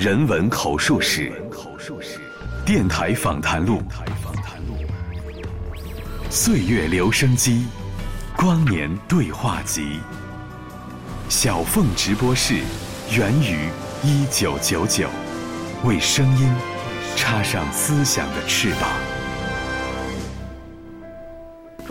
人文口述史，电台访谈录，岁月留声机，光年对话集，小凤直播室，源于一九九九，为声音插上思想的翅膀。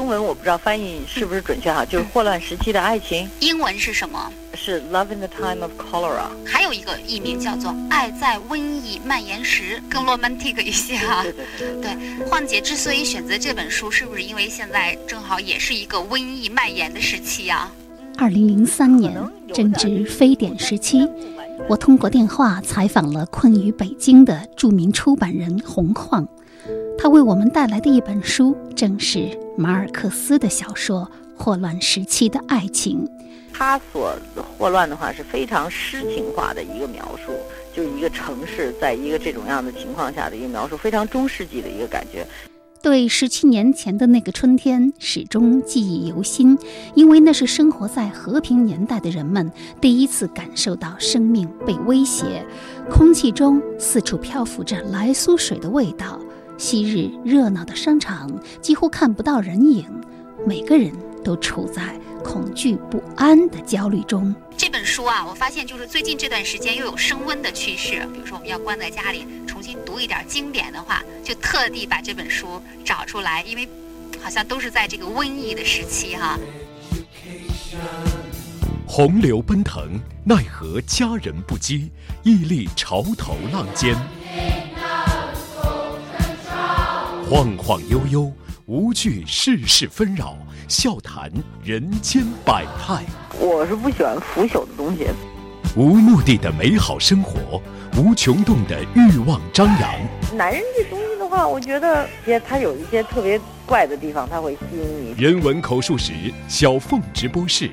中文我不知道翻译是不是准确哈，就是霍乱时期的爱情英文是什么？是 Love in the Time of Cholera。还有一个译名叫做《爱在瘟疫蔓延时》，更 romantic 一些哈。对对对。对，晃姐之所以选择这本书，是不是因为现在正好也是一个瘟疫蔓延的时期呀？二零零三年正值非典时期，我通过电话采访了困于北京的著名出版人洪晃。他为我们带来的一本书，正是马尔克斯的小说《霍乱时期的爱情》。他所霍乱的话是非常诗情化的一个描述，就是一个城市在一个这种样的情况下的一个描述，非常中世纪的一个感觉。对十七年前的那个春天始终记忆犹新，因为那是生活在和平年代的人们第一次感受到生命被威胁。空气中四处漂浮着来苏水的味道。昔日热闹的商场几乎看不到人影，每个人都处在恐惧不安的焦虑中。这本书啊，我发现就是最近这段时间又有升温的趋势。比如说，我们要关在家里重新读一点经典的话，就特地把这本书找出来，因为好像都是在这个瘟疫的时期哈。洪流奔腾，奈何佳人不羁，屹立潮头浪尖。晃晃悠悠，无惧世事纷扰，笑谈人间百态。我是不喜欢腐朽的东西。无目的的美好生活，无穷动的欲望张扬。男人这东西的话，我觉得也他有一些特别怪的地方，他会吸引你。人文口述史，小凤直播室。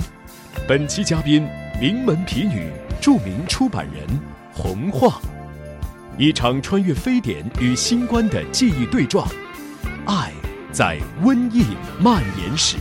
本期嘉宾：名门皮女，著名出版人洪晃。一场穿越非典与新冠的记忆对撞。爱在瘟疫蔓延时。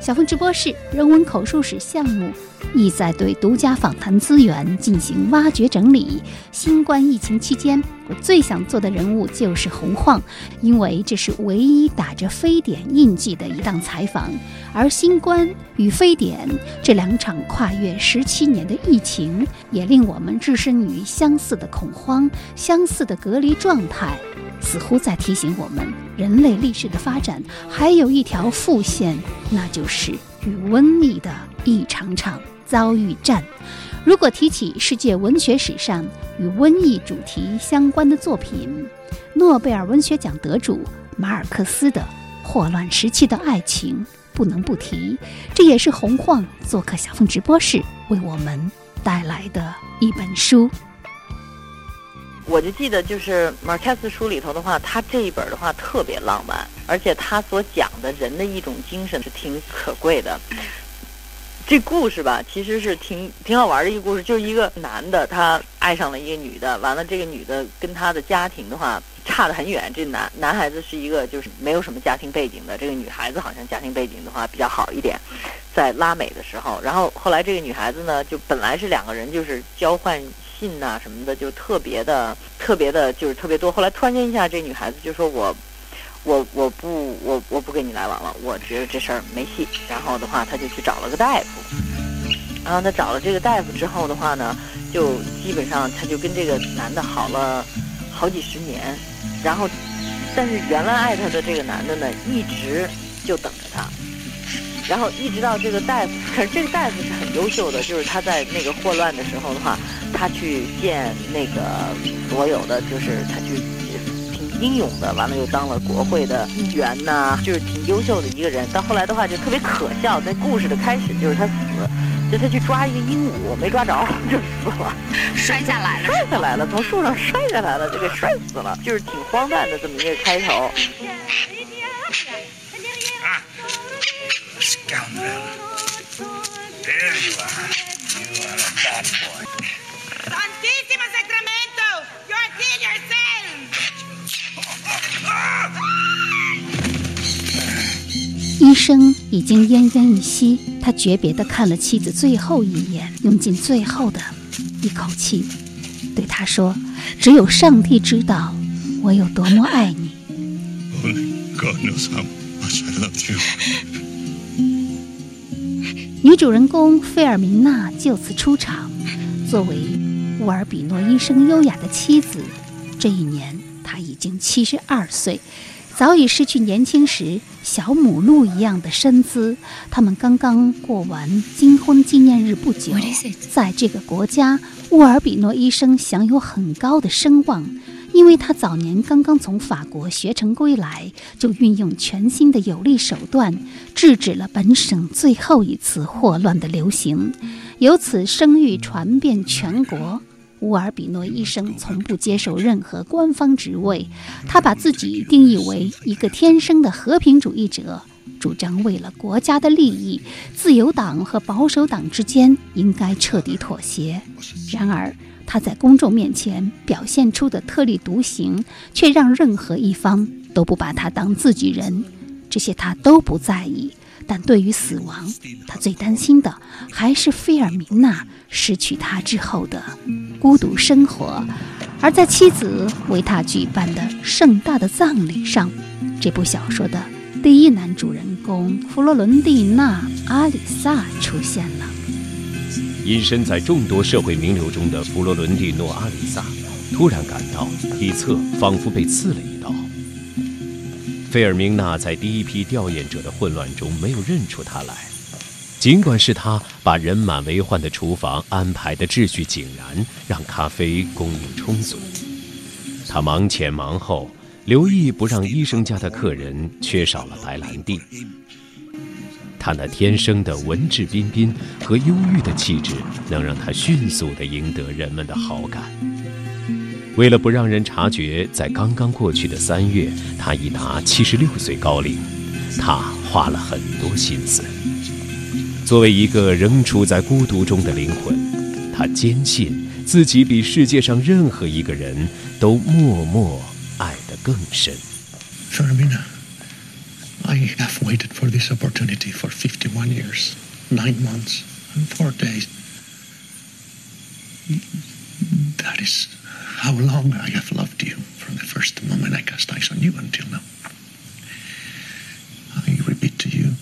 小凤直播室人文口述史项目。意在对独家访谈资源进行挖掘整理。新冠疫情期间，我最想做的人物就是洪晃，因为这是唯一打着非典印记的一档采访。而新冠与非典这两场跨越十七年的疫情，也令我们置身于相似的恐慌、相似的隔离状态，似乎在提醒我们，人类历史的发展还有一条副线，那就是与瘟疫的一场场。遭遇战。如果提起世界文学史上与瘟疫主题相关的作品，诺贝尔文学奖得主马尔克斯的《霍乱时期的爱情》不能不提。这也是洪晃做客小凤直播室为我们带来的一本书。我就记得，就是马尔克斯书里头的话，他这一本的话特别浪漫，而且他所讲的人的一种精神是挺可贵的。这故事吧，其实是挺挺好玩的一个故事，就是一个男的他爱上了一个女的，完了这个女的跟他的家庭的话差得很远。这男男孩子是一个就是没有什么家庭背景的，这个女孩子好像家庭背景的话比较好一点，在拉美的时候，然后后来这个女孩子呢，就本来是两个人就是交换信呐什么的，就特别的特别的，就是特别多。后来突然间一下，这女孩子就说我。我我不我我不跟你来往了，我觉得这事儿没戏。然后的话，他就去找了个大夫。然后他找了这个大夫之后的话呢，就基本上他就跟这个男的好了好几十年。然后，但是原来爱他的这个男的呢，一直就等着他。然后一直到这个大夫，可 是这个大夫是很优秀的，就是他在那个霍乱的时候的话，他去见那个所有的，就是他去挺。英勇的，完了又当了国会的议员呐，就是挺优秀的一个人。到后来的话就特别可笑，在故事的开始就是他死，就他去抓一个鹦鹉，没抓着 就死了，摔下来了，摔下来了，从树上摔下来了，就给摔死了，就是挺荒诞的这么一个开头。医生已经奄奄一息，他诀别地看了妻子最后一眼，用尽最后的一口气，对他说：“只有上帝知道我有多么爱你。” Only God knows how much I love you. 女主人公费尔明娜就此出场。作为乌尔比诺医生优雅的妻子，这一年她已经七十二岁，早已失去年轻时小母鹿一样的身姿。他们刚刚过完金婚纪念日不久，在这个国家，乌尔比诺医生享有很高的声望。因为他早年刚刚从法国学成归来，就运用全新的有力手段，制止了本省最后一次霍乱的流行，由此声誉传遍全国。乌尔比诺医生从不接受任何官方职位，他把自己定义为一个天生的和平主义者，主张为了国家的利益，自由党和保守党之间应该彻底妥协。然而，他在公众面前表现出的特立独行，却让任何一方都不把他当自己人。这些他都不在意，但对于死亡，他最担心的还是菲尔明娜失去他之后的孤独生活。而在妻子为他举办的盛大的葬礼上，这部小说的第一男主人公弗洛伦蒂娜·阿里萨出现了。隐身在众多社会名流中的弗罗伦蒂诺·阿里萨，突然感到体侧仿佛被刺了一刀。费尔明娜在第一批吊唁者的混乱中没有认出他来，尽管是他把人满为患的厨房安排的秩序井然，让咖啡供应充足。他忙前忙后，留意不让医生家的客人缺少了白兰地。他那天生的文质彬彬和忧郁的气质，能让他迅速地赢得人们的好感。为了不让人察觉，在刚刚过去的三月，他已达七十六岁高龄。他花了很多心思。作为一个仍处在孤独中的灵魂，他坚信自己比世界上任何一个人都默默更深。I have waited for this opportunity for 51 years, 9 months, and 4 days. That is how long I have loved you from the first moment I cast eyes on you until now. I repeat to you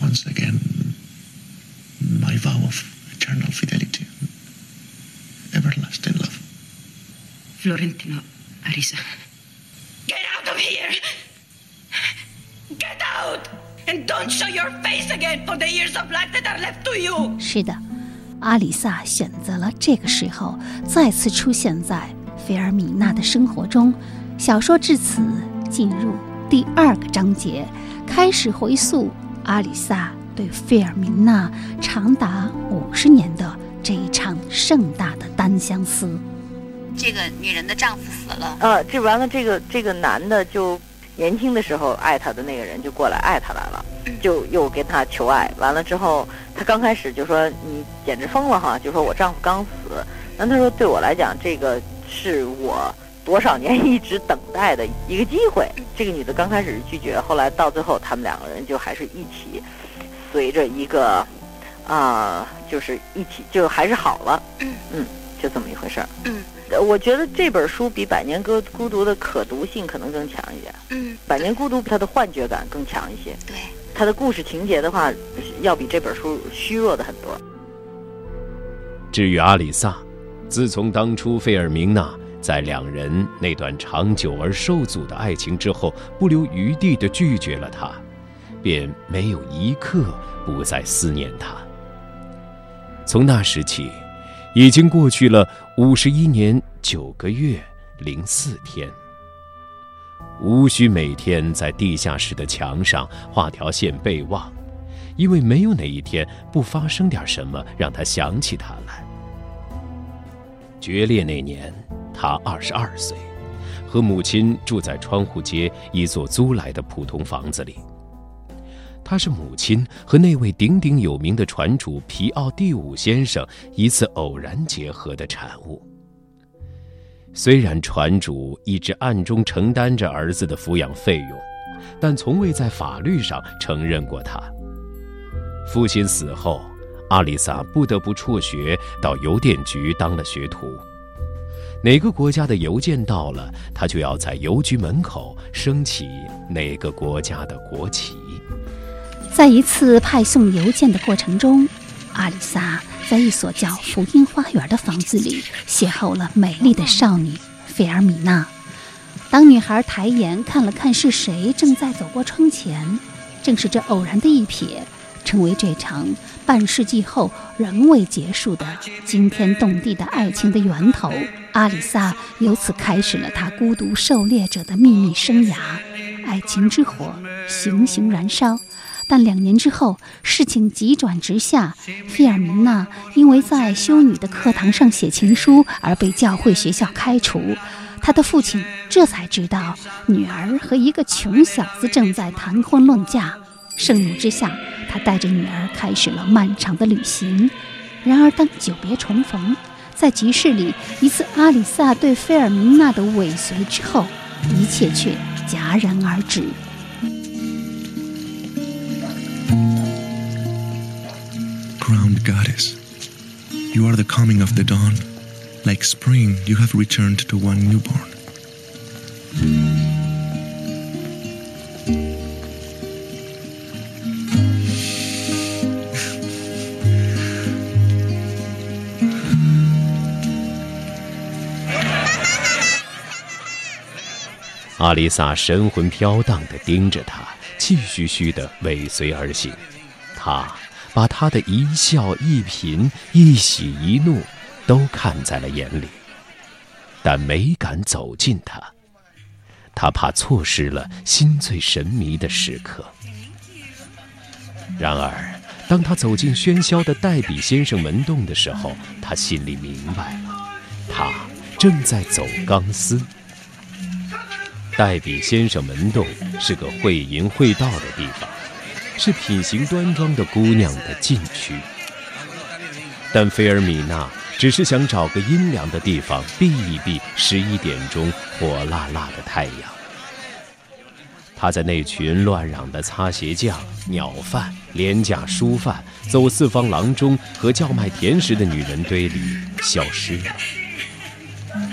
once again my vow of eternal fidelity, everlasting love. Florentino Arisa. Here! Get out and don't show your face again for the years of life that are left to you. 是的，阿里萨选择了这个时候再次出现在菲尔米娜的生活中。小说至此进入第二个章节，开始回溯阿里萨对费尔明娜长达五十年的这一场盛大的单相思。这个女人的丈夫死了。呃，这完了，这个这个男的就。年轻的时候爱她的那个人就过来爱她来了，就又跟她求爱。完了之后，她刚开始就说：“你简直疯了哈！”就说我丈夫刚死。那她说：“对我来讲，这个是我多少年一直等待的一个机会。”这个女的刚开始是拒绝，后来到最后，他们两个人就还是一起，随着一个啊，就是一起就还是好了。嗯，就这么一回事儿。嗯。我觉得这本书比《百年孤孤独》的可读性可能更强一点。嗯，《百年孤独》它的幻觉感更强一些。对，它的故事情节的话，要比这本书虚弱的很多。至于阿里萨，自从当初费尔明娜在两人那段长久而受阻的爱情之后，不留余地地拒绝了他，便没有一刻不再思念他。从那时起。已经过去了五十一年九个月零四天，无需每天在地下室的墙上画条线备忘，因为没有哪一天不发生点什么让他想起他来。决裂那年，他二十二岁，和母亲住在窗户街一座租来的普通房子里。他是母亲和那位鼎鼎有名的船主皮奥第五先生一次偶然结合的产物。虽然船主一直暗中承担着儿子的抚养费用，但从未在法律上承认过他。父亲死后，阿里萨不得不辍学，到邮电局当了学徒。哪个国家的邮件到了，他就要在邮局门口升起哪个国家的国旗。在一次派送邮件的过程中，阿里萨在一所叫福音花园的房子里邂逅了美丽的少女费尔米娜。当女孩抬眼看了看是谁正在走过窗前，正是这偶然的一瞥，成为这场半世纪后仍未结束的惊天动地的爱情的源头。阿里萨由此开始了他孤独狩猎者的秘密生涯，爱情之火熊熊燃烧。但两年之后，事情急转直下，费尔明娜因为在修女的课堂上写情书而被教会学校开除。他的父亲这才知道女儿和一个穷小子正在谈婚论嫁。盛怒之下，他带着女儿开始了漫长的旅行。然而，当久别重逢，在集市里一次阿里萨对费尔明娜的尾随之后，一切却戛然而止。goddess, you are the coming of the dawn. Like spring, you have returned to one newborn. 阿丽萨神魂飘荡地盯着他，气吁吁地尾随而行。他 把他的一笑一颦、一喜一怒都看在了眼里，但没敢走近他。他怕错失了心醉神迷的时刻。然而，当他走进喧嚣的黛比先生门洞的时候，他心里明白了，他正在走钢丝。黛比先生门洞是个会淫会道的地方，是品行端庄的姑娘的禁区。但菲尔米娜只是想找个阴凉的地方避一避十一点钟火辣辣的太阳。她在那群乱嚷的擦鞋匠、鸟贩、廉价书贩、走四方郎中和叫卖甜食的女人堆里消失了。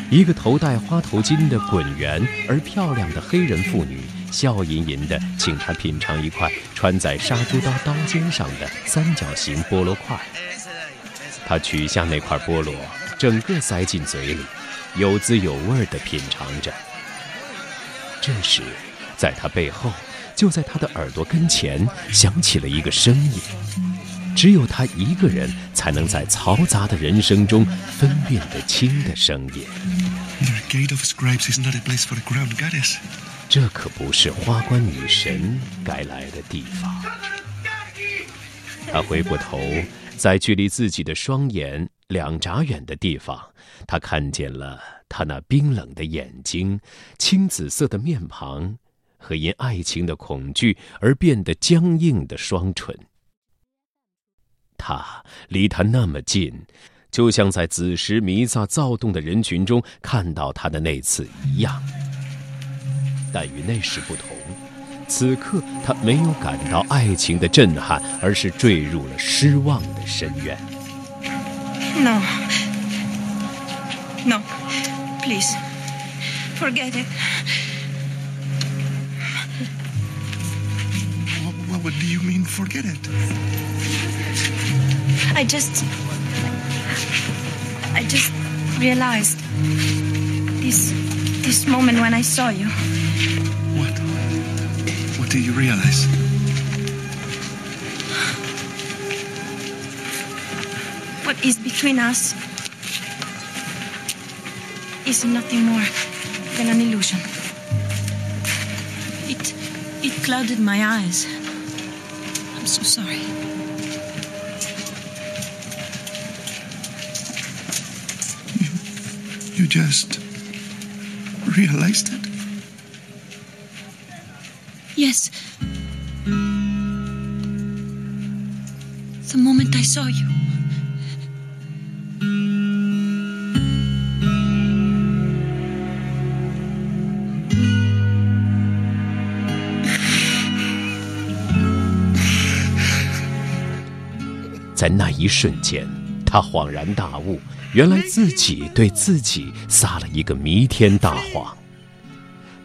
一个头戴花头巾的滚圆而漂亮的黑人妇女，笑吟吟地请他品尝一块穿在杀猪刀刀尖上的三角形菠萝块。他取下那块菠萝，整个塞进嘴里，有滋有味地品尝着。这时，在他背后，就在他的耳朵跟前，响起了一个声音。只有他一个人才能在嘈杂的人生中分辨得清的声音。这可不是花冠女神该来的地方。他回过头，在距离自己的双眼两眨远的地方，他看见了他那冰冷的眼睛、青紫色的面庞和因爱情的恐惧而变得僵硬的双唇。他离他那么近，就像在子时弥撒躁动的人群中看到他的那次一样。但与那时不同，此刻他没有感到爱情的震撼，而是坠入了失望的深渊。No, no, please, forget it. What, what do you mean, forget it? I just. I just realized this. this moment when I saw you. What? What do you realize? What is between us is nothing more than an illusion. It. it clouded my eyes. I'm so sorry. You you just realized it? Yes. The moment I saw you. 在那一瞬间，他恍然大悟，原来自己对自己撒了一个弥天大谎。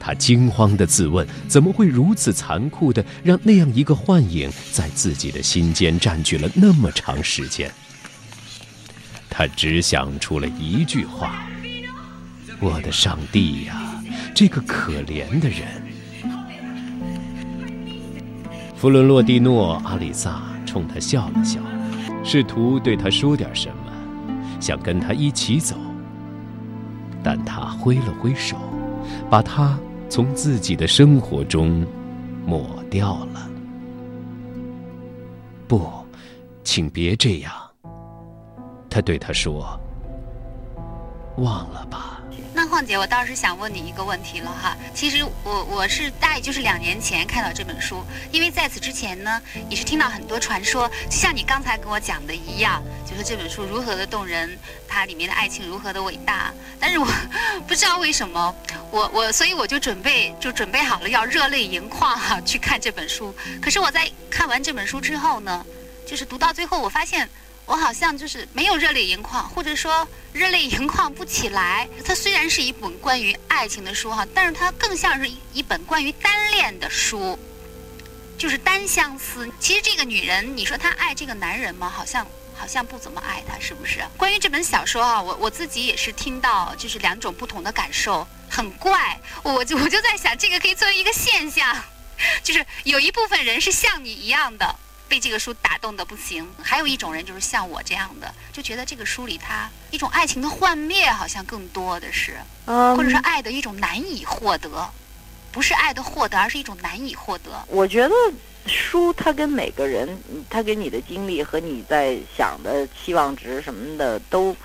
他惊慌地自问：怎么会如此残酷地让那样一个幻影在自己的心间占据了那么长时间？他只想出了一句话：“我的上帝呀，这个可怜的人！”弗伦洛蒂诺·阿里萨冲他笑了笑，试图对他说点什么，想跟他一起走，但他挥了挥手，把他。从自己的生活中抹掉了。不，请别这样。他对他说：“忘了吧。”那晃姐，我倒是想问你一个问题了哈。其实我我是大概就是两年前看到这本书，因为在此之前呢，也是听到很多传说，就像你刚才跟我讲的一样，就是这本书如何的动人，它里面的爱情如何的伟大。但是我 不知道为什么，我我所以我就准备就准备好了要热泪盈眶哈去看这本书。可是我在看完这本书之后呢，就是读到最后，我发现。我好像就是没有热泪盈眶，或者说热泪盈眶不起来。它虽然是一本关于爱情的书哈，但是它更像是一本关于单恋的书，就是单相思。其实这个女人，你说她爱这个男人吗？好像好像不怎么爱他，是不是？关于这本小说啊，我我自己也是听到就是两种不同的感受，很怪。我就我就在想，这个可以作为一个现象，就是有一部分人是像你一样的。被这个书打动的不行，还有一种人就是像我这样的，就觉得这个书里他一种爱情的幻灭好像更多的是，或者是爱的一种难以获得，不是爱的获得，而是一种难以获得。我觉得书它跟每个人，它给你的经历和你在想的期望值什么的都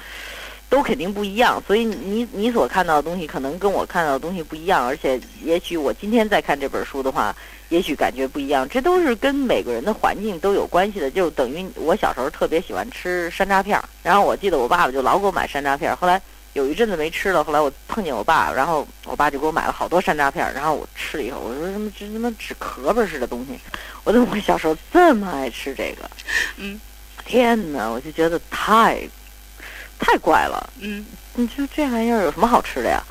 都肯定不一样，所以你你所看到的东西可能跟我看到的东西不一样，而且也许我今天在看这本书的话。也许感觉不一样，这都是跟每个人的环境都有关系的。就等于我小时候特别喜欢吃山楂片儿，然后我记得我爸爸就老给我买山楂片儿。后来有一阵子没吃了，后来我碰见我爸，然后我爸就给我买了好多山楂片儿，然后我吃了以后，我说什么这他妈纸壳儿似的东西，我怎么会小时候这么爱吃这个？嗯，天哪，我就觉得太太怪了。嗯，你说这玩意儿有什么好吃的呀？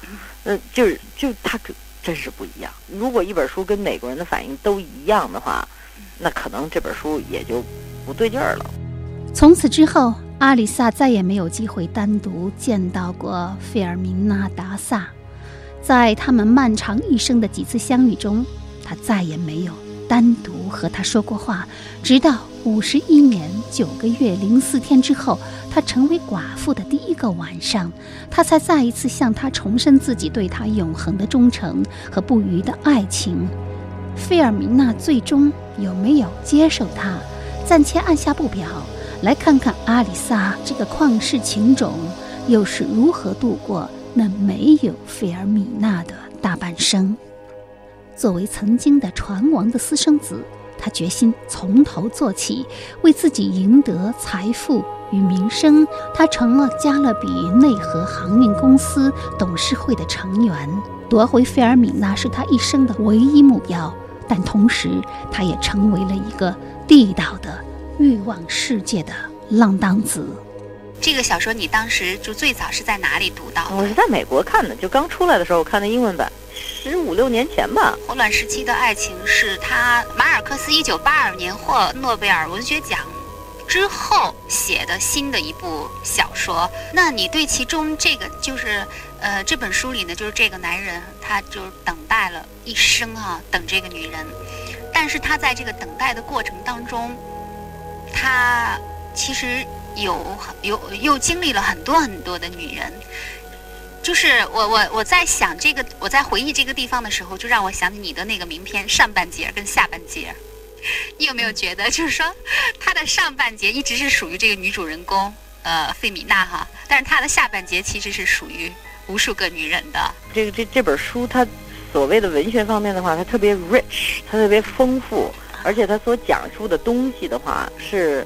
嗯，就是就它可。真是不一样。如果一本书跟美国人的反应都一样的话，那可能这本书也就不对劲儿了。从此之后，阿里萨再也没有机会单独见到过费尔明纳·达萨。在他们漫长一生的几次相遇中，他再也没有单独和他说过话，直到。五十一年九个月零四天之后，她成为寡妇的第一个晚上，他才再一次向她重申自己对她永恒的忠诚和不渝的爱情。费尔明娜最终有没有接受他，暂且按下不表。来看看阿里萨这个旷世情种，又是如何度过那没有费尔米娜的大半生。作为曾经的船王的私生子。他决心从头做起，为自己赢得财富与名声。他成了加勒比内河航运公司董事会的成员。夺回费尔米娜是他一生的唯一目标，但同时，他也成为了一个地道的欲望世界的浪荡子。这个小说你当时就最早是在哪里读到？我是在美国看的，就刚出来的时候我看的英文版。十五六年前吧，霍乱时期的爱情是他马尔克斯一九八二年获诺贝尔文学奖之后写的新的一部小说。那你对其中这个就是呃这本书里呢，就是这个男人，他就是等待了一生啊，等这个女人，但是他在这个等待的过程当中，他其实有有又经历了很多很多的女人。就是我我我在想这个，我在回忆这个地方的时候，就让我想起你的那个名片上半截跟下半截。你有没有觉得，就是说，它的上半截一直是属于这个女主人公，呃，费米娜哈，但是它的下半截其实是属于无数个女人的。这个这这本书，它所谓的文学方面的话，它特别 rich，它特别丰富，而且它所讲述的东西的话，是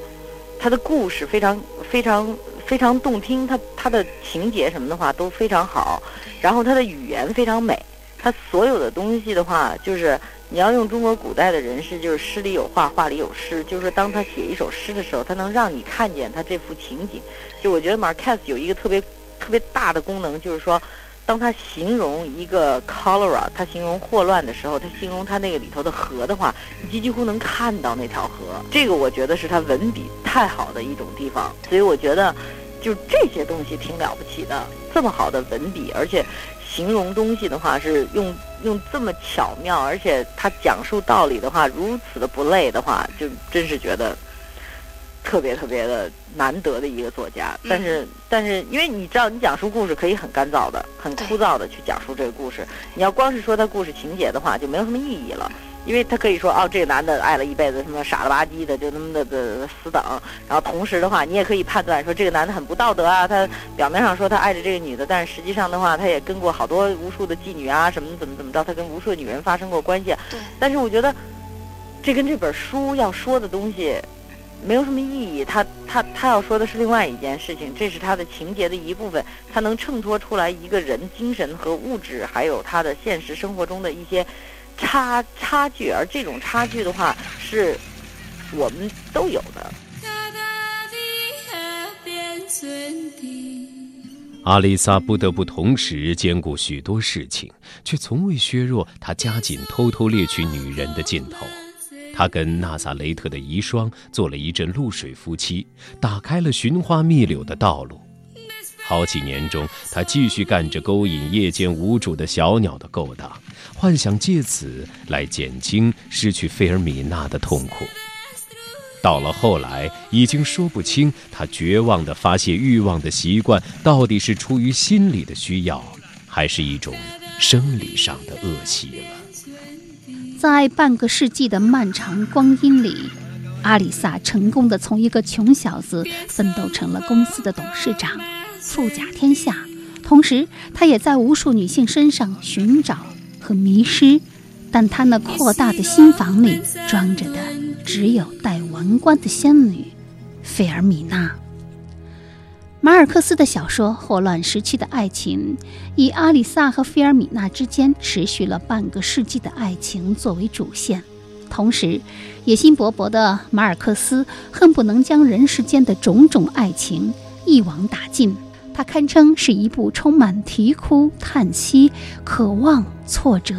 它的故事非常非常。非常动听，它它的情节什么的话都非常好，然后它的语言非常美，它所有的东西的话就是你要用中国古代的人士，就是诗里有画，画里有诗，就是说当他写一首诗的时候，他能让你看见他这幅情景。就我觉得马尔克斯有一个特别特别大的功能，就是说，当他形容一个 cholera，他形容霍乱的时候，他形容他那个里头的河的话，你几乎能看到那条河。这个我觉得是他文笔太好的一种地方，所以我觉得。就这些东西挺了不起的，这么好的文笔，而且形容东西的话是用用这么巧妙，而且他讲述道理的话如此的不累的话，就真是觉得特别特别的难得的一个作家。但是但是，因为你知道，你讲述故事可以很干燥的、很枯燥的去讲述这个故事，你要光是说他故事情节的话，就没有什么意义了。因为他可以说哦，这个男的爱了一辈子，什么傻了吧唧的，就那么的的死等。然后同时的话，你也可以判断说这个男的很不道德啊。他表面上说他爱着这个女的，但是实际上的话，他也跟过好多无数的妓女啊，什么怎么怎么着，他跟无数女人发生过关系。对。但是我觉得，这跟这本书要说的东西没有什么意义。他他他要说的是另外一件事情，这是他的情节的一部分，他能衬托出来一个人精神和物质，还有他的现实生活中的一些。差差距，而这种差距的话，是我们都有的。阿丽萨不得不同时兼顾许多事情，却从未削弱她加紧偷偷猎取女人的劲头。她跟纳萨雷特的遗孀做了一阵露水夫妻，打开了寻花觅柳的道路。好几年中，他继续干着勾引夜间无主的小鸟的勾当，幻想借此来减轻失去费尔米娜的痛苦。到了后来，已经说不清他绝望的发泄欲望的习惯到底是出于心理的需要，还是一种生理上的恶习了。在半个世纪的漫长光阴里，阿里萨成功的从一个穷小子奋斗成了公司的董事长。富甲天下，同时他也在无数女性身上寻找和迷失，但他那扩大的心房里装着的只有戴王冠的仙女费尔米娜。马尔克斯的小说《霍乱时期的爱情》以阿里萨和费尔米娜之间持续了半个世纪的爱情作为主线，同时野心勃勃的马尔克斯恨不能将人世间的种种爱情一网打尽。它堪称是一部充满啼哭、叹息、渴望、挫折、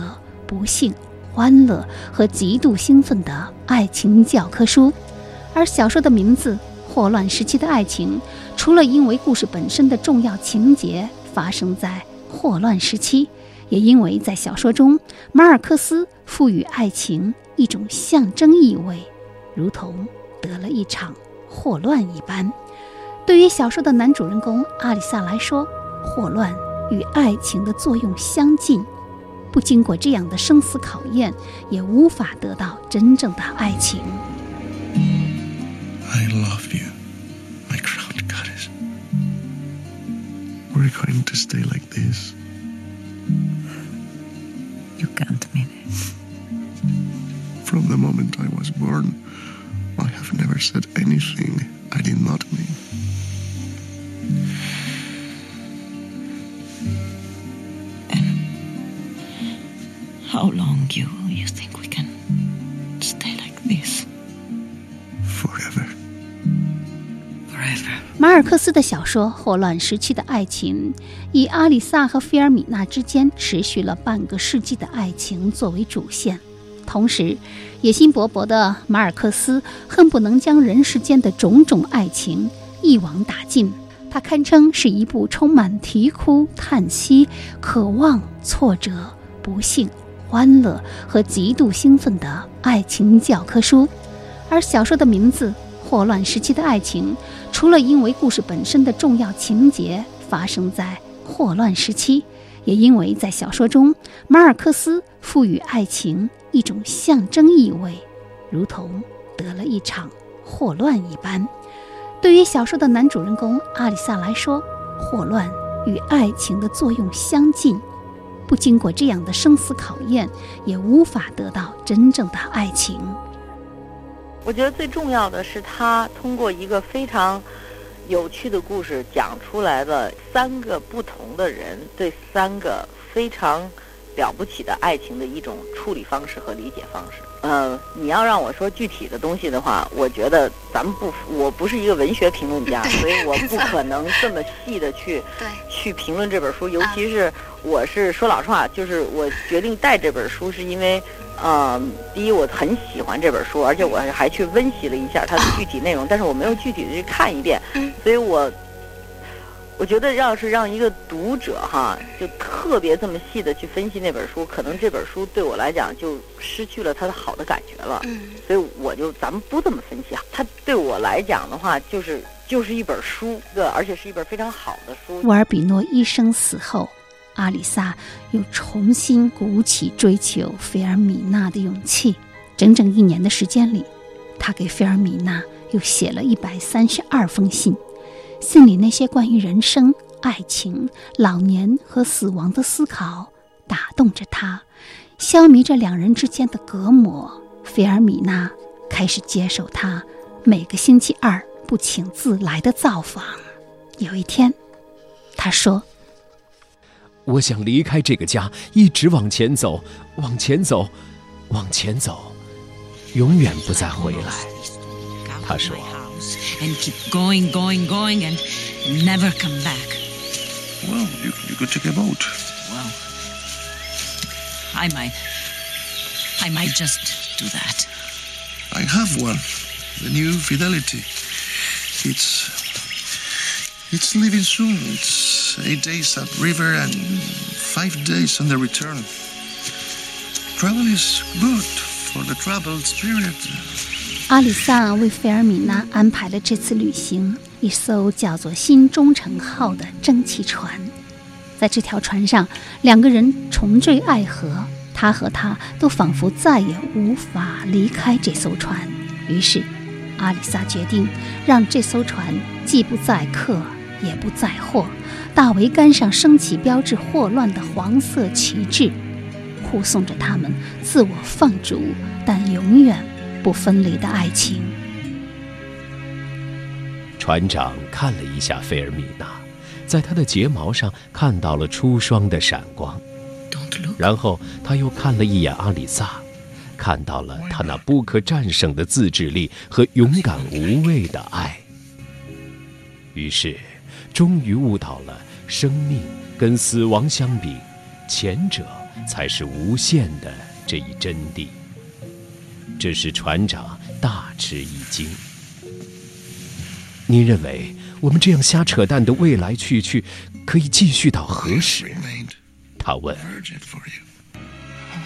不幸、欢乐和极度兴奋的爱情教科书。而小说的名字《霍乱时期的爱情》，除了因为故事本身的重要情节发生在霍乱时期，也因为在小说中，马尔克斯赋予爱情一种象征意味，如同得了一场霍乱一般。对于小说的男主人公阿里萨来说，霍乱与爱情的作用相近，不经过这样的生死考验，也无法得到真正的爱情。I love you, my crowned goddess. We're going to stay like this. You can't mean it. From the moment I was born, I have never said anything I did not mean. How long you you think we can stay like this? Forever. Forever. 马尔克斯的小说《霍乱时期的爱情》以阿里萨和菲尔米娜之间持续了半个世纪的爱情作为主线，同时，野心勃勃的马尔克斯恨不能将人世间的种种爱情一网打尽。它堪称是一部充满啼哭、叹息、渴望、挫折、不幸。欢乐和极度兴奋的爱情教科书，而小说的名字《霍乱时期的爱情》，除了因为故事本身的重要情节发生在霍乱时期，也因为在小说中，马尔克斯赋予爱情一种象征意味，如同得了一场霍乱一般。对于小说的男主人公阿里萨来说，霍乱与爱情的作用相近。不经过这样的生死考验，也无法得到真正的爱情。我觉得最重要的是，他通过一个非常有趣的故事，讲出来了三个不同的人对三个非常了不起的爱情的一种处理方式和理解方式。呃，你要让我说具体的东西的话，我觉得咱们不，我不是一个文学评论家，所以我不可能这么细的去，去评论这本书，尤其是我是说老实话，就是我决定带这本书，是因为，呃，第一我很喜欢这本书，而且我还去温习了一下它的具体内容，但是我没有具体的去看一遍，嗯。所以我我觉得要是让一个读者哈，就特别这么细的去分析那本书，可能这本书对我来讲就失去了它的好的感觉了，嗯。所以我就咱们不这么分析啊，它对我来讲的话，就是就是一本书，对，而且是一本非常好的书，沃尔比诺医生死后，阿里萨又重新鼓起追求菲尔米娜的勇气。整整一年的时间里，他给菲尔米娜又写了一百三十二封信，信里那些关于人生、爱情、老年和死亡的思考，打动着他，消弭着两人之间的隔膜。菲尔米娜开始接受他每个星期二不请自来的造访。有一天，他说。我想离开这个家，一直往前走，往前走，往前走，永远不再回来。他说 And keep going, going, going, and never come back. Well, you, you could take a boat. Well, I might. I might just do that. I have one. The new Fidelity. It's. It's leaving soon. It's eight days upriver and five days on the return. Travel is good for the traveled spirit. 阿里萨为菲尔米娜安排了这次旅行一艘叫做“新忠诚号”的蒸汽船。在这条船上，两个人重坠爱河，他和她都仿佛再也无法离开这艘船。于是，阿里萨决定让这艘船既不载客，也不载货，大桅杆上升起标志霍乱的黄色旗帜，护送着他们自我放逐，但永远不分离的爱情。船长看了一下菲尔米娜，在她的睫毛上看到了初霜的闪光，然后他又看了一眼阿里萨，看到了他那不可战胜的自制力和勇敢无畏的爱。于是，终于悟到了生命跟死亡相比，前者才是无限的这一真谛。这使船长大吃一惊。您认为我们这样瞎扯淡的未来去去，可以继续到何时？他问。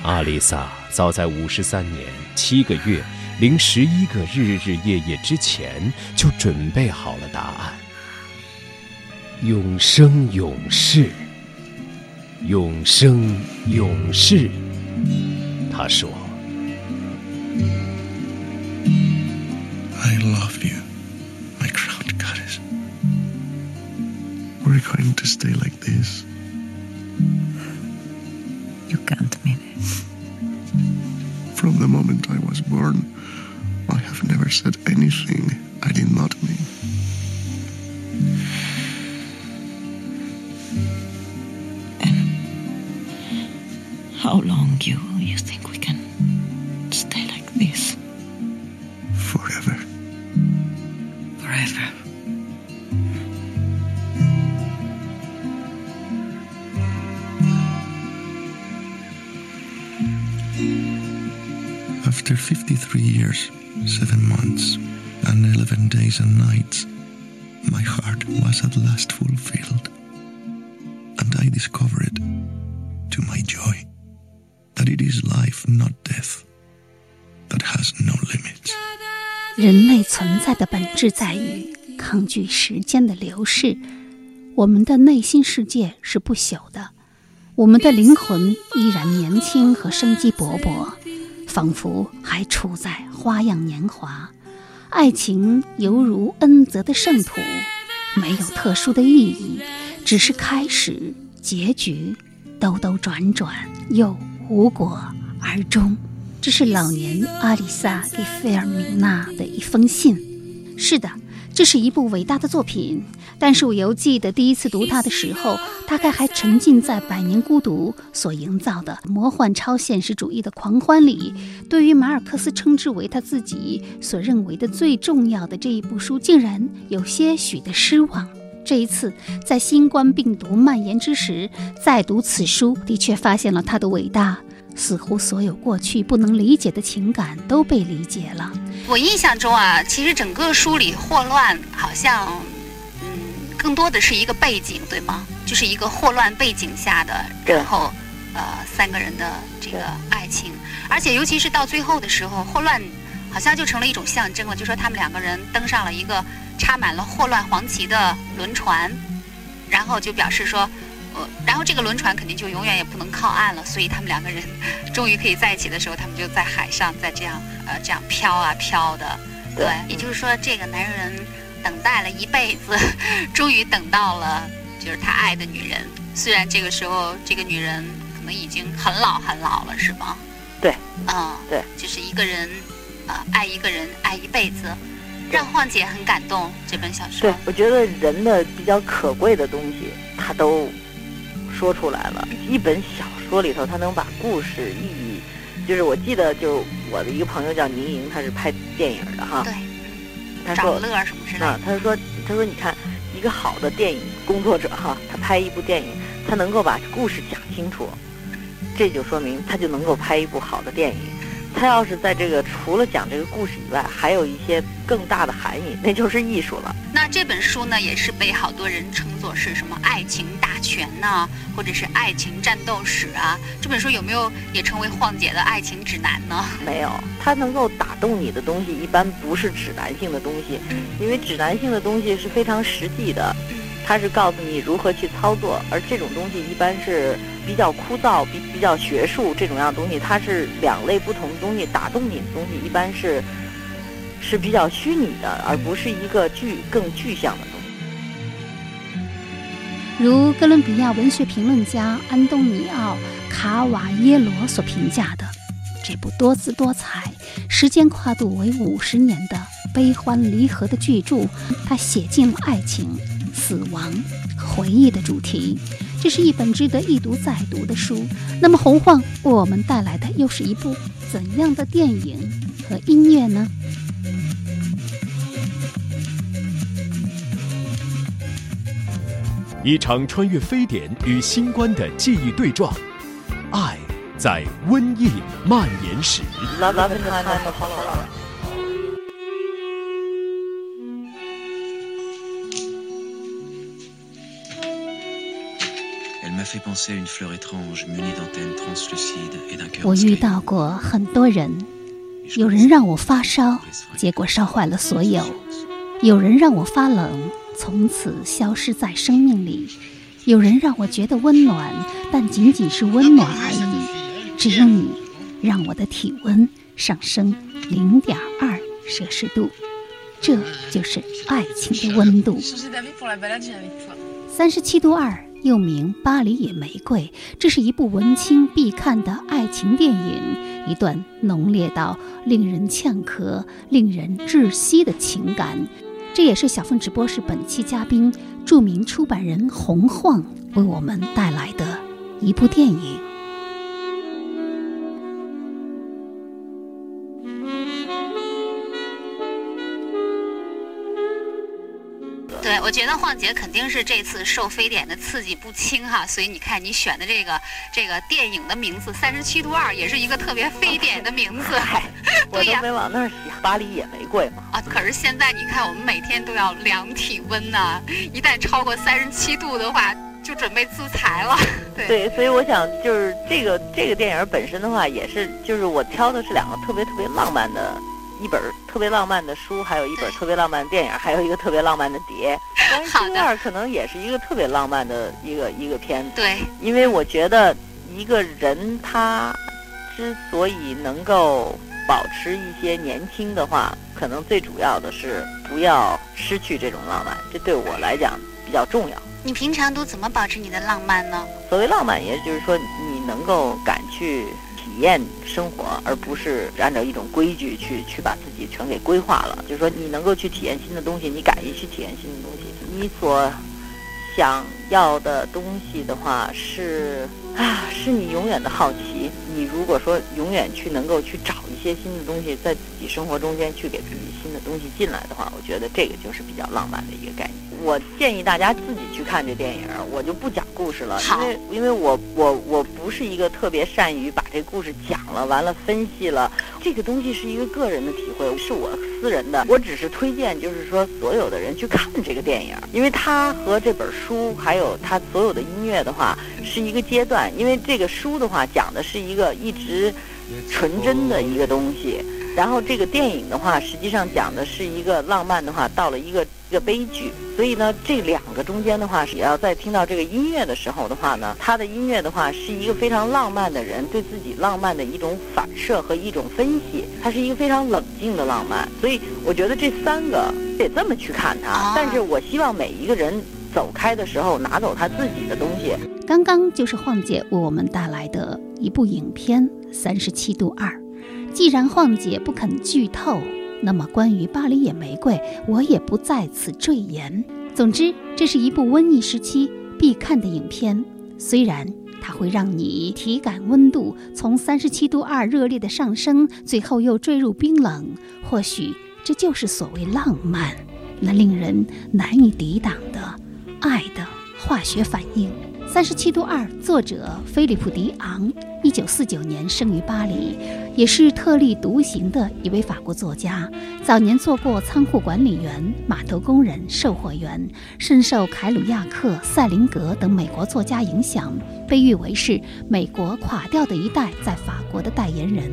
阿丽萨早在五十三年七个月零十一个日日夜夜之前就准备好了答案。永生永世，永生永世。他说 I love you, my crowned goddess. We're going to stay like this. You can't mean it. From the moment I was born, I have never said anything I did not mean. And how long you you think years, 7 months, and 11 days and nights, my heart was at last fulfilled. And I discovered, to my joy, that it is life, not death, that has no limits. 人类存在的本质在于抗拒时间的流逝。我们的内心世界是不朽的，我们的灵魂依然年轻和生机勃勃，仿佛还处在花样年华。爱情犹如恩泽的圣土，没有特殊的意义，只是开始、结局，兜兜转转，又无果而终。这是老年阿里萨给费尔米娜的一封信。是的，这是一部伟大的作品，但是我犹记得第一次读它的时候，大概还沉浸在《百年孤独》所营造的魔幻超现实主义的狂欢里。对于马尔克斯称之为他自己所认为的最重要的这一部书，竟然有些许的失望。这一次，在新冠病毒蔓延之时，再读此书，的确发现了它的伟大。似乎所有过去不能理解的情感都被理解了。我印象中啊，其实整个书里霍乱好像，嗯，更多的是一个背景，对吗？就是一个霍乱背景下的，然后，呃，三个人的这个爱情，而且尤其是到最后的时候，霍乱好像就成了一种象征了，就说他们两个人登上了一个插满了霍乱黄旗的轮船，然后就表示说。然后这个轮船肯定就永远也不能靠岸了，所以他们两个人终于可以在一起的时候，他们就在海上，在这样呃这样飘啊飘的。对，也就是说，这个男人等待了一辈子，终于等到了就是他爱的女人。虽然这个时候这个女人可能已经很老很老了，是吗？对，嗯，对，就是一个人啊爱一个人爱一辈子，让晃姐很感动。这本小说，对我觉得人的比较可贵的东西，他都。说出来了，一本小说里头，他能把故事意义，就是我记得，就我的一个朋友叫倪莹，他是拍电影的哈。对。他说乐什么之类的。啊，他说，他说，你看，一个好的电影工作者哈，他拍一部电影，他能够把故事讲清楚，这就说明他就能够拍一部好的电影。他要是在这个除了讲这个故事以外，还有一些更大的含义，那就是艺术了。那这本书呢，也是被好多人称作是什么爱情大全呢，或者是爱情战斗史啊？这本书有没有也成为晃姐的爱情指南呢？没有，它能够打动你的东西，一般不是指南性的东西，因为指南性的东西是非常实际的。它是告诉你如何去操作，而这种东西一般是比较枯燥、比比较学术这种样东西，它是两类不同的东西。打动你的东西一般是是比较虚拟的，而不是一个具更具象的东西。如哥伦比亚文学评论家安东尼奥·卡瓦耶罗所评价的，这部多姿多彩、时间跨度为五十年的悲欢离合的巨著，它写尽了爱情。死亡、回忆的主题，这是一本值得一读再读的书。那么，洪晃为我们带来的又是一部怎样的电影和音乐呢？一场穿越非典与新冠的记忆对撞，爱在瘟疫蔓延时。我遇到过很多人，有人让我发烧，结果烧坏了所有；有人让我发冷，从此消失在生命里；有人让我觉得温暖，但仅仅是温暖而已。只有你，让我的体温上升零点二摄氏度，这就是爱情的温度。三十七度二。又名《巴黎野玫瑰》，这是一部文青必看的爱情电影，一段浓烈到令人呛咳、令人窒息的情感。这也是小凤直播室本期嘉宾、著名出版人洪晃为我们带来的一部电影。觉得晃姐肯定是这次受非典的刺激不轻哈，所以你看你选的这个这个电影的名字《三十七度二》也是一个特别非典的名字。我都没往那儿想，巴黎野玫瑰嘛。啊，可是现在你看，我们每天都要量体温呢，一旦超过三十七度的话，就准备自裁了。对，所以我想就是这个这个电影本身的话，也是就是我挑的是两个特别特别浪漫的。一本特别浪漫的书，还有一本特别浪漫的电影，还有一个特别浪漫的碟。好的。二可能也是一个特别浪漫的一个一个片子。对。因为我觉得一个人他之所以能够保持一些年轻的话，可能最主要的是不要失去这种浪漫，这对我来讲比较重要。你平常都怎么保持你的浪漫呢？所谓浪漫，也就是说你能够敢去。体验生活，而不是按照一种规矩去去把自己全给规划了。就是说，你能够去体验新的东西，你敢于去体验新的东西，你所想要的东西的话是啊，是你永远的好奇。你如果说永远去能够去找一些新的东西，在自己生活中间去给自己新的东西进来的话，我觉得这个就是比较浪漫的一个概念。我建议大家自己去看这电影，我就不讲故事了，因为因为我我我不是一个特别善于把这故事讲了完了分析了，这个东西是一个个人的体会，是我私人的，我只是推荐，就是说所有的人去看这个电影，因为它和这本书还有它所有的音乐的话是一个阶段，因为这个书的话讲的是一个一直纯真的一个东西。然后这个电影的话，实际上讲的是一个浪漫的话，到了一个一个悲剧。所以呢，这两个中间的话，也要在听到这个音乐的时候的话呢，他的音乐的话是一个非常浪漫的人对自己浪漫的一种反射和一种分析，它是一个非常冷静的浪漫。所以我觉得这三个得这么去看它。但是我希望每一个人走开的时候，拿走他自己的东西。刚刚就是晃姐为我们带来的一部影片《三十七度二》。既然晃姐不肯剧透，那么关于巴黎野玫瑰，我也不在此赘言。总之，这是一部瘟疫时期必看的影片。虽然它会让你体感温度从三十七度二热烈的上升，最后又坠入冰冷，或许这就是所谓浪漫，那令人难以抵挡的爱的化学反应。三十七度二，作者菲利普·迪昂，一九四九年生于巴黎，也是特立独行的一位法国作家。早年做过仓库管理员、码头工人、售货员，深受凯鲁亚克、塞林格等美国作家影响，被誉为是美国垮掉的一代在法国的代言人。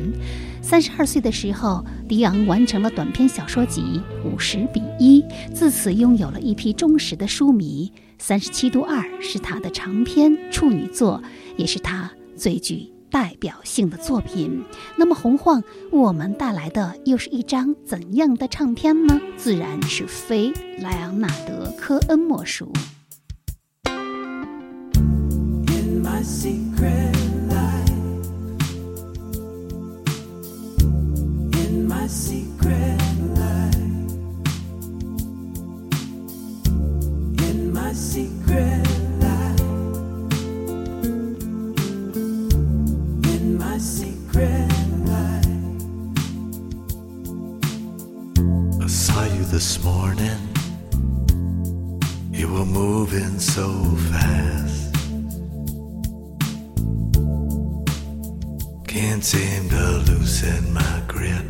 三十二岁的时候，迪昂完成了短篇小说集《五十比一》，自此拥有了一批忠实的书迷。三十七度二是他的长篇处女作，也是他最具代表性的作品。那么，洪晃我们带来的又是一张怎样的唱片呢？自然是非莱昂纳德·科恩莫属。In my seat. This morning. You were moving so fast. Can't seem to loosen my grip.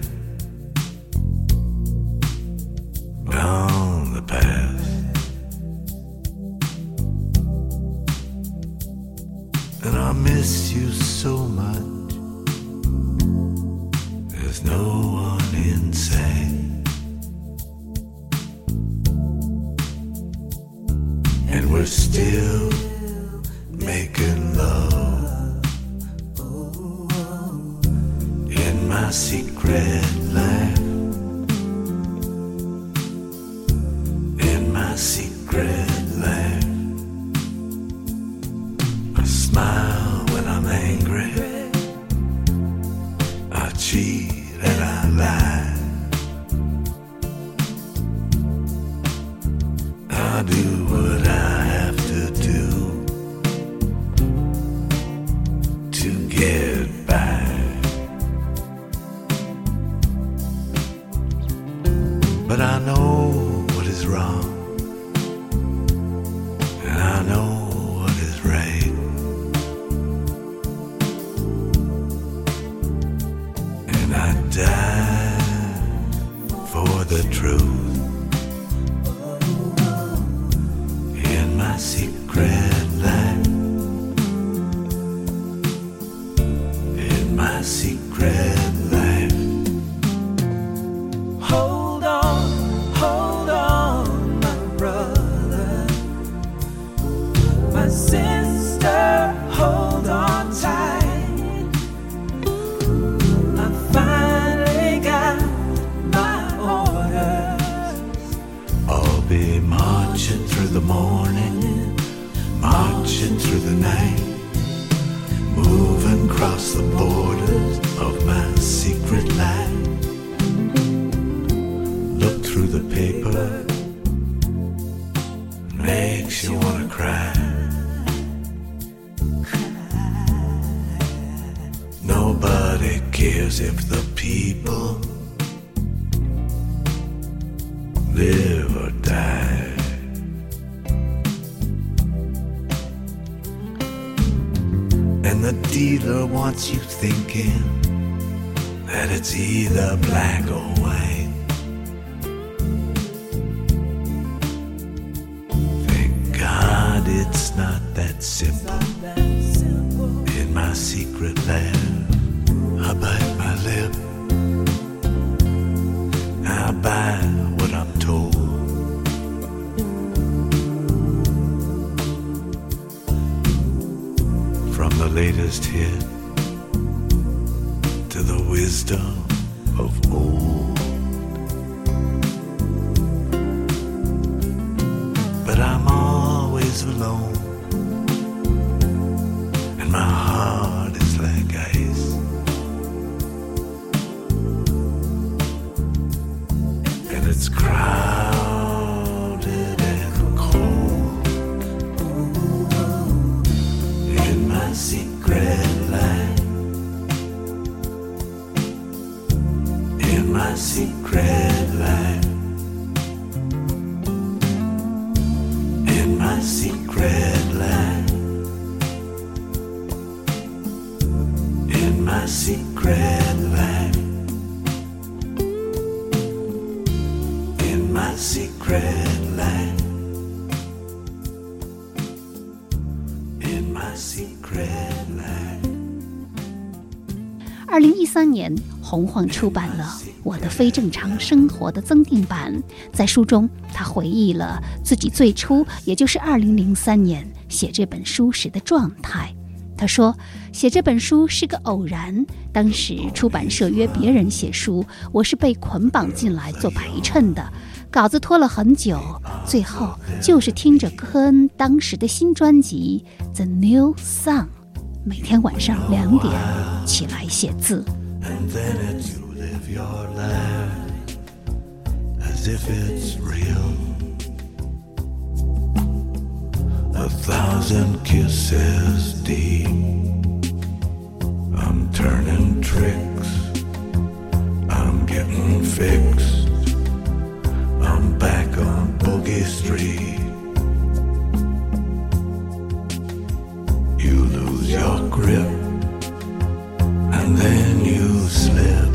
And I die for the truth. In my secret wants you thinking that it's either black or white. Thank God it's not that simple. In my secret land, I bite my lip. I buy what I'm told. From the latest hit 洪晃出版了《我的非正常生活》的增订版。在书中，他回忆了自己最初，也就是二零零三年写这本书时的状态。他说，写这本书是个偶然。当时出版社约别人写书，我是被捆绑进来做陪衬的，稿子拖了很久，最后就是听着科恩当时的新专辑《The New Song》，每天晚上两点起来写字。And then it's you live your life as if it's real. A thousand kisses deep. I'm turning tricks. I'm getting fixed. I'm back on Boogie Street. You lose your grip and then you slip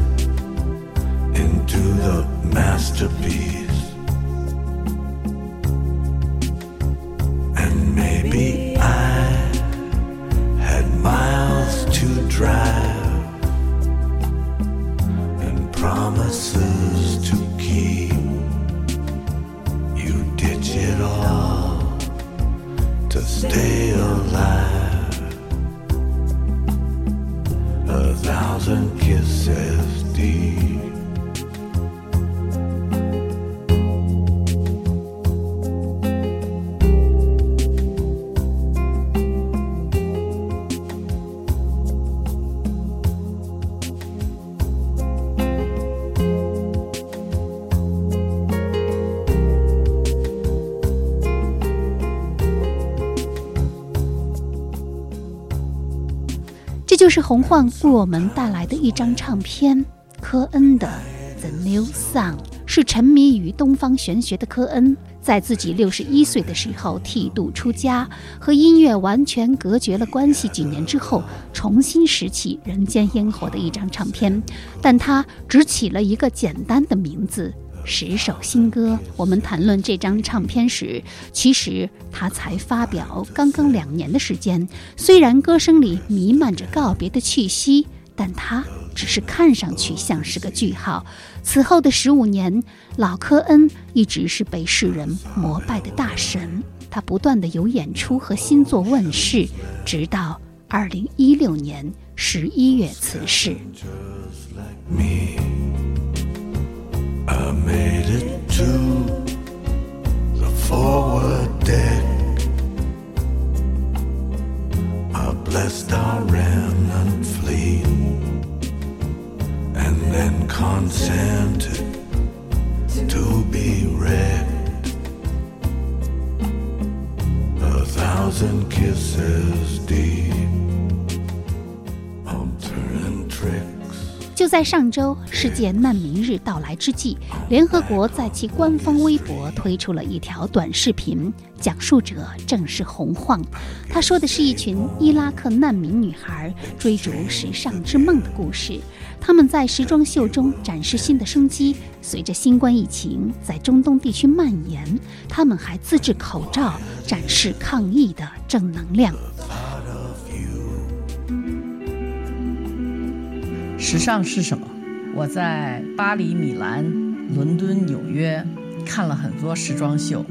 into the masterpiece. And maybe I had miles to drive and promises to 就是洪晃为我们带来的一张唱片，科恩的《The New Song》是沉迷于东方玄学的科恩，在自己六十一岁的时候剃度出家，和音乐完全隔绝了关系。几年之后，重新拾起人间烟火的一张唱片，但他只起了一个简单的名字。十首新歌，我们谈论这张唱片时，其实他才发表刚刚两年的时间。虽然歌声里弥漫着告别的气息，但他只是看上去像是个句号。此后的十五年，老科恩一直是被世人膜拜的大神。他不断的有演出和新作问世，直到二零一六年十一月辞世。I made it to the forward deck. I bless lest our remnant flee, and then consented to be wrecked. A thousand kisses deep 就在上周世界难民日到来之际，联合国在其官方微博推出了一条短视频，讲述者正是洪晃。他说的是一群伊拉克难民女孩追逐时尚之梦的故事。她们在时装秀中展示新的生机。随着新冠疫情在中东地区蔓延，她们还自制口罩，展示抗疫的正能量。时尚是什么？我在巴黎、米兰、伦敦、纽约看了很多时装秀，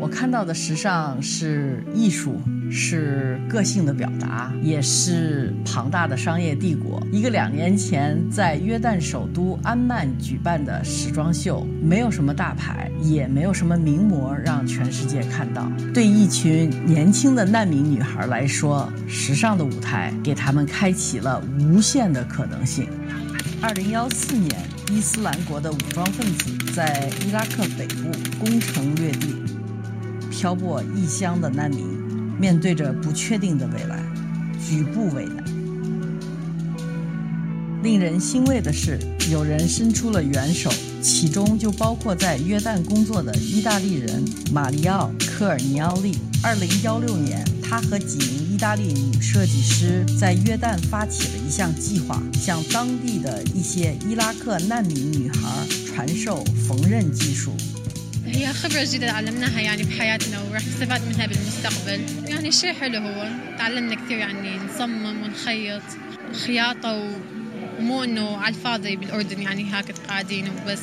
我看到的时尚是艺术，是个性的表达，也是庞大的商业帝国。一个两年前在约旦首都安曼举办的时装秀，没有什么大牌，也没有什么名模让全世界看到。对一群年轻的难民女孩来说，时尚的舞台给她们开启了无限的可能性。二零幺四年，伊斯兰国的武装分子在伊拉克北部攻城略地，漂泊异乡的难民面对着不确定的未来，举步维难。令人欣慰的是，有人伸出了援手，其中就包括在约旦工作的意大利人马里奥·科尔尼奥利。二零幺六年，他和几名意大利女设计师在约旦发起了一项计划，向当地的一些伊拉克难民女孩传授缝纫技术。هي خبرة جديدة تعلمناها يعني بحياتنا وراح نستفاد منها بالمستقبل يعني شيء حلو هو تعلمنا كثير يعني نصمم ونخيط خياطة و- ومو انه على الفاضي بالاردن يعني هكذا قاعدين وبس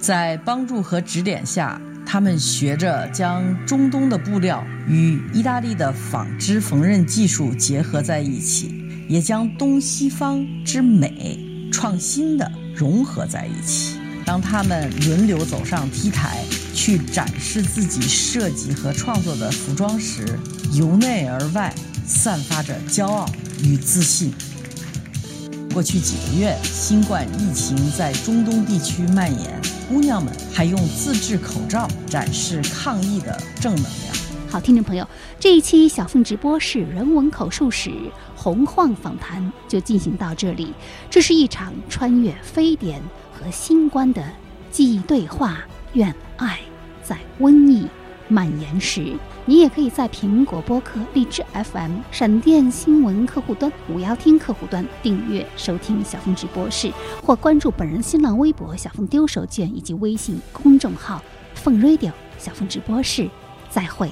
在帮助和指点下，他们学着将中东的布料与意大利的纺织缝纫技术结合在一起，也将东西方之美创新的融合在一起。 当他们轮流走上 T 台去展示自己设计和创作的服装时，由内而外散发着骄傲与自信。过去几个月，新冠疫情在中东地区蔓延，姑娘们还用自制口罩展示抗疫的正能量。好，听众朋友，这一期小凤直播室人文口述史洪晃访谈就进行到这里。这是一场穿越非典和新冠的记忆对话。愿爱在瘟疫蔓延时，你也可以在苹果播客、荔枝 FM、闪电新闻客户端、五幺听客户端订阅收听小凤直播室，或关注本人新浪微博“小凤丢手绢”以及微信公众号“凤 radio 小凤直播室”。再会。